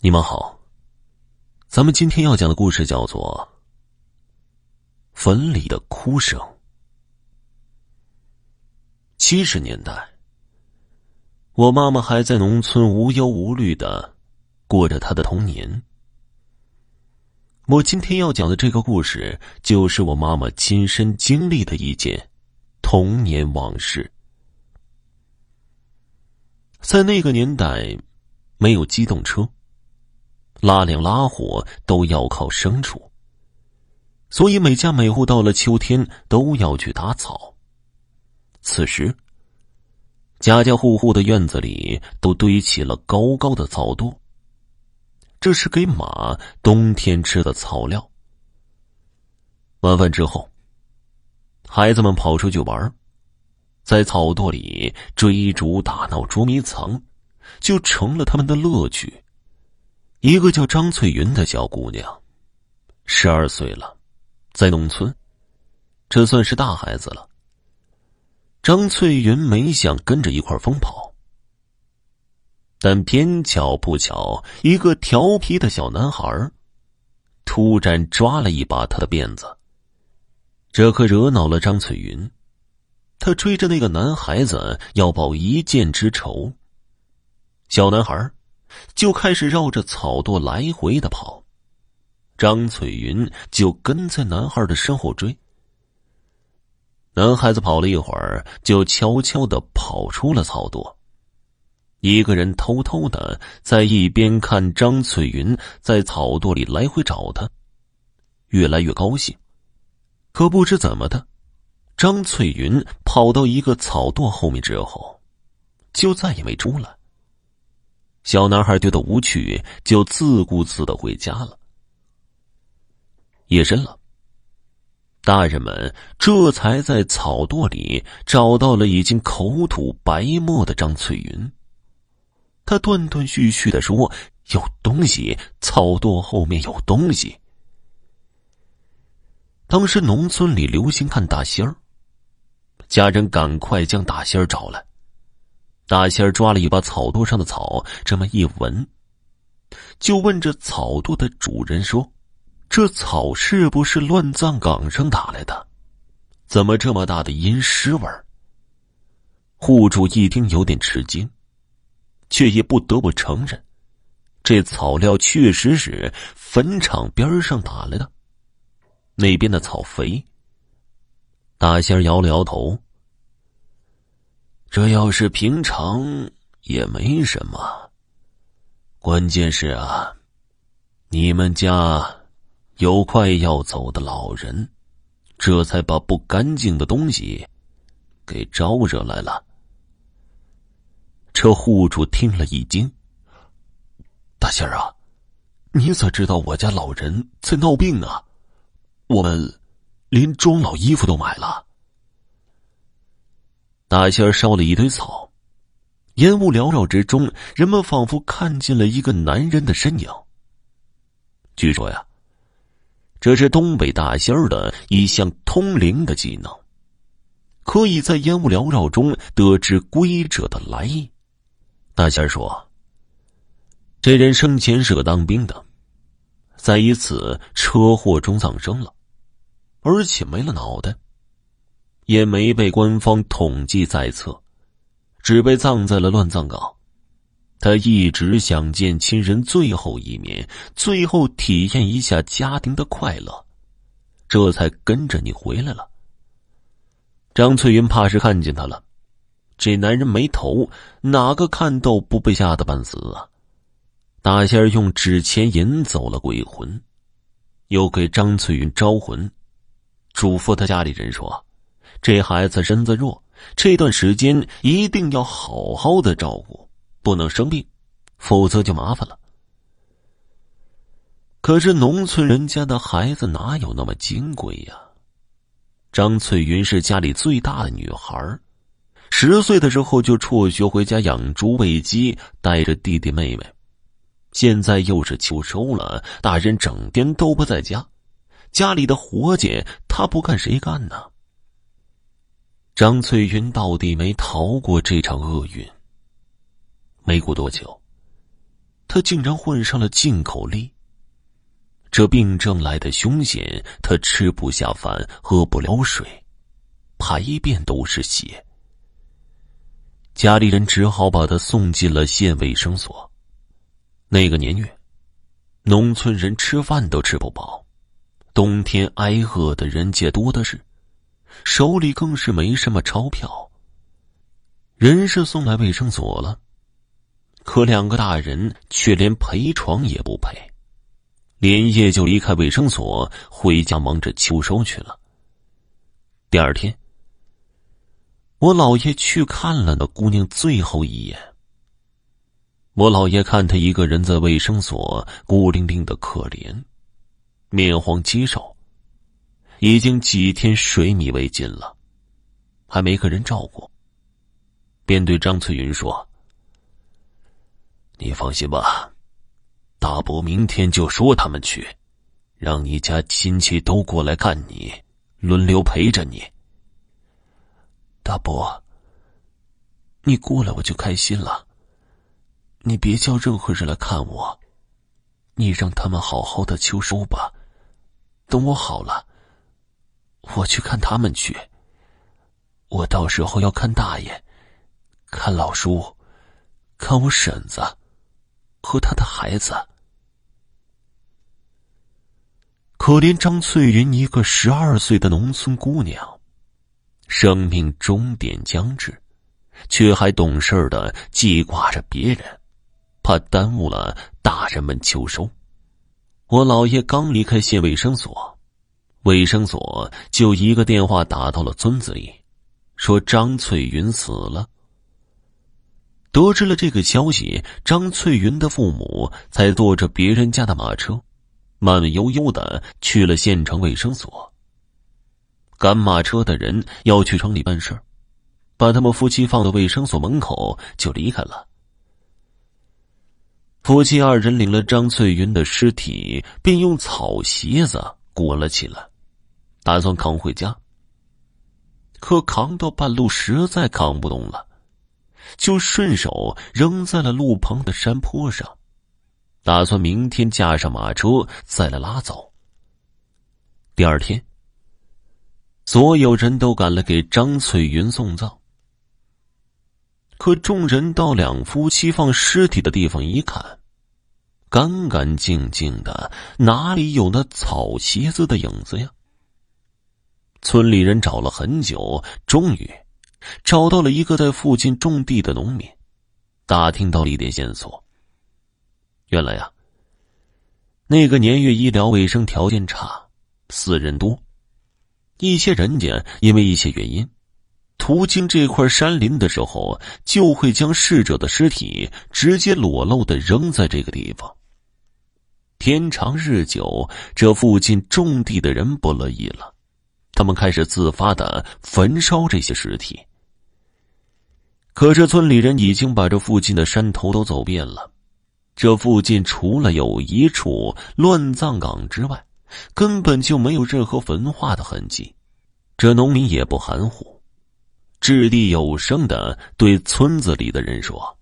你们好，咱们今天要讲的故事叫做《坟里的哭声》。七十年代，我妈妈还在农村无忧无虑的过着她的童年。我今天要讲的这个故事，就是我妈妈亲身经历的一件童年往事。在那个年代，没有机动车。拉粮拉货都要靠牲畜，所以每家每户到了秋天都要去打草。此时，家家户户的院子里都堆起了高高的草垛，这是给马冬天吃的草料。晚饭之后，孩子们跑出去玩，在草垛里追逐打闹、捉迷藏，就成了他们的乐趣。一个叫张翠云的小姑娘，十二岁了，在农村，这算是大孩子了。张翠云没想跟着一块疯跑，但偏巧不巧，一个调皮的小男孩突然抓了一把她的辫子，这可惹恼了张翠云。他追着那个男孩子要报一箭之仇。小男孩。就开始绕着草垛来回的跑，张翠云就跟在男孩的身后追。男孩子跑了一会儿，就悄悄的跑出了草垛，一个人偷偷的在一边看张翠云在草垛里来回找他，越来越高兴。可不知怎么的，张翠云跑到一个草垛后面之后，就再也没出来。小男孩觉得无趣，就自顾自的回家了。夜深了，大人们这才在草垛里找到了已经口吐白沫的张翠云。他断断续续的说：“有东西，草垛后面有东西。”当时农村里流行看大仙儿，家人赶快将大仙儿找来。大仙抓了一把草垛上的草，这么一闻，就问这草垛的主人说：“这草是不是乱葬岗上打来的？怎么这么大的阴尸味？”户主一听有点吃惊，却也不得不承认，这草料确实是坟场边上打来的。那边的草肥。大仙摇了摇头。这要是平常也没什么，关键是啊，你们家有快要走的老人，这才把不干净的东西给招惹来了。这户主听了一惊：“大仙儿啊，你咋知道我家老人在闹病啊？我们连装老衣服都买了。”大仙儿烧了一堆草，烟雾缭绕之中，人们仿佛看见了一个男人的身影。据说呀，这是东北大仙儿的一项通灵的技能，可以在烟雾缭绕中得知归者的来意。大仙儿说：“这人生前是个当兵的，在一次车祸中丧生了，而且没了脑袋。”也没被官方统计在册，只被葬在了乱葬岗。他一直想见亲人最后一面，最后体验一下家庭的快乐，这才跟着你回来了。张翠云怕是看见他了，这男人没头，哪个看到不被吓得半死啊？大仙用纸钱引走了鬼魂，又给张翠云招魂，嘱咐他家里人说。这孩子身子弱，这段时间一定要好好的照顾，不能生病，否则就麻烦了。可是农村人家的孩子哪有那么金贵呀？张翠云是家里最大的女孩，十岁的时候就辍学回家养猪喂鸡，带着弟弟妹妹。现在又是秋收了，大人整天都不在家，家里的活计他不干谁干呢？张翠云到底没逃过这场厄运。没过多久，他竟然患上了进口痢。这病症来的凶险，他吃不下饭，喝不了水，排便都是血。家里人只好把他送进了县卫生所。那个年月，农村人吃饭都吃不饱，冬天挨饿的人家多的是，手里更是没什么钞票。人是送来卫生所了，可两个大人却连陪床也不陪。连夜就离开卫生所，回家忙着秋收去了。第二天，我姥爷去看了那姑娘最后一眼。我姥爷看她一个人在卫生所孤零零的可怜，面黄肌瘦，已经几天水米未进了，还没个人照顾，便对张翠云说：“你放心吧。”大伯明天就说他们去，让你家亲戚都过来看你，轮流陪着你。大伯，你过来我就开心了。你别叫任何人来看我，你让他们好好的秋收吧。等我好了，我去看他们去。我到时候要看大爷，看老叔，看我婶子。和他的孩子，可怜张翠云一个十二岁的农村姑娘，生命终点将至，却还懂事的记挂着别人，怕耽误了大人们秋收。我姥爷刚离开县卫生所，卫生所就一个电话打到了村子里，说张翠云死了。得知了这个消息，张翠云的父母才坐着别人家的马车，慢悠悠的去了县城卫生所。赶马车的人要去城里办事把他们夫妻放到卫生所门口就离开了。夫妻二人领了张翠云的尸体，便用草席子裹了起来，打算扛回家。可扛到半路，实在扛不动了。就顺手扔在了路旁的山坡上，打算明天驾上马车再来拉走。第二天，所有人都赶来给张翠云送葬。可众人到两夫妻放尸体的地方一看，干干净净的，哪里有那草席子的影子呀？村里人找了很久，终于。找到了一个在附近种地的农民，打听到了一点线索。原来呀，那个年月医疗卫生条件差，死人多，一些人家因为一些原因，途经这块山林的时候，就会将逝者的尸体直接裸露的扔在这个地方。天长日久，这附近种地的人不乐意了，他们开始自发的焚烧这些尸体。可是村里人已经把这附近的山头都走遍了，这附近除了有一处乱葬岗之外，根本就没有任何焚化的痕迹。这农民也不含糊，掷地有声的对村子里的人说：“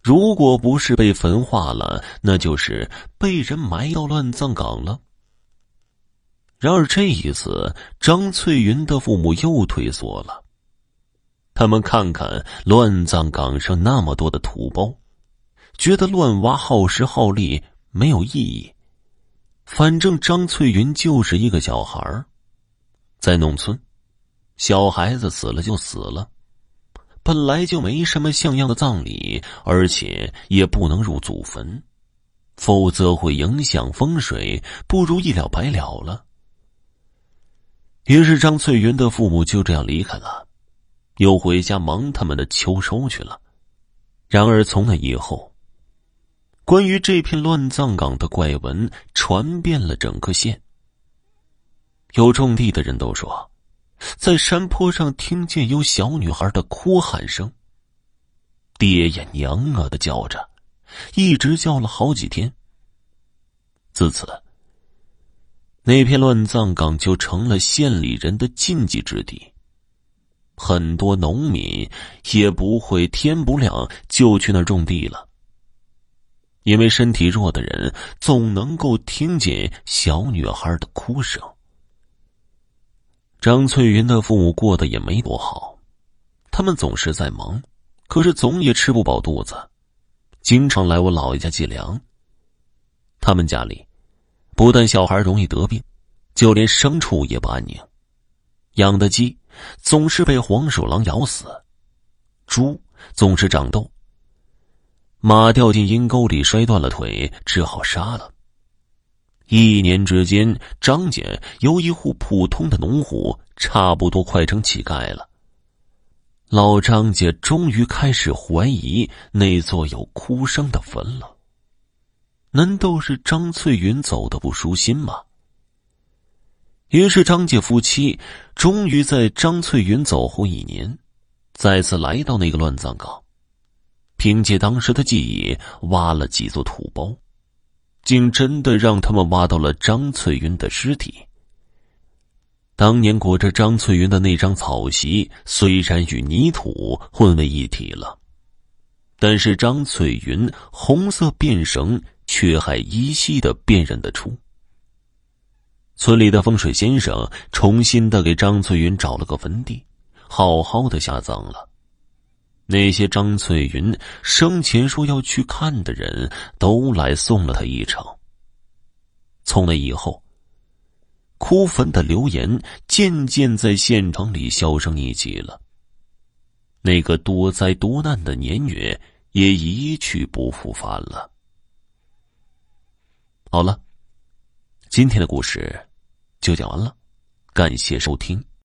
如果不是被焚化了，那就是被人埋到乱葬岗了。”然而这一次，张翠云的父母又退缩了。他们看看乱葬岗上那么多的土包，觉得乱挖耗时耗力，没有意义。反正张翠云就是一个小孩，在农村，小孩子死了就死了，本来就没什么像样的葬礼，而且也不能入祖坟，否则会影响风水，不如一了百了了。于是张翠云的父母就这样离开了。又回家忙他们的秋收去了。然而从那以后，关于这片乱葬岗的怪闻传遍了整个县。有种地的人都说，在山坡上听见有小女孩的哭喊声，爹呀娘啊的叫着，一直叫了好几天。自此，那片乱葬岗就成了县里人的禁忌之地。很多农民也不会天不亮就去那种地了。因为身体弱的人总能够听见小女孩的哭声。张翠云的父母过得也没多好，他们总是在忙，可是总也吃不饱肚子，经常来我姥爷家借粮。他们家里，不但小孩容易得病，就连牲畜也不安宁。养的鸡总是被黄鼠狼咬死，猪总是长痘，马掉进阴沟里摔断了腿，只好杀了。一年之间，张家由一户普通的农户，差不多快成乞丐了。老张家终于开始怀疑那座有哭声的坟了。难道是张翠云走的不舒心吗？于是张家夫妻终于在张翠云走后一年，再次来到那个乱葬岗，凭借当时的记忆挖了几座土包。竟真的让他们挖到了张翠云的尸体。当年裹着张翠云的那张草席，虽然与泥土混为一体了，但是张翠云红色辫绳却还依稀的辨认得出。村里的风水先生重新的给张翠云找了个坟地，好好的下葬了。那些张翠云生前说要去看的人都来送了他一程。从那以后，哭坟的流言渐渐在县城里销声匿迹了。那个多灾多难的年月也一去不复返了。好了，今天的故事就讲完了，感谢收听。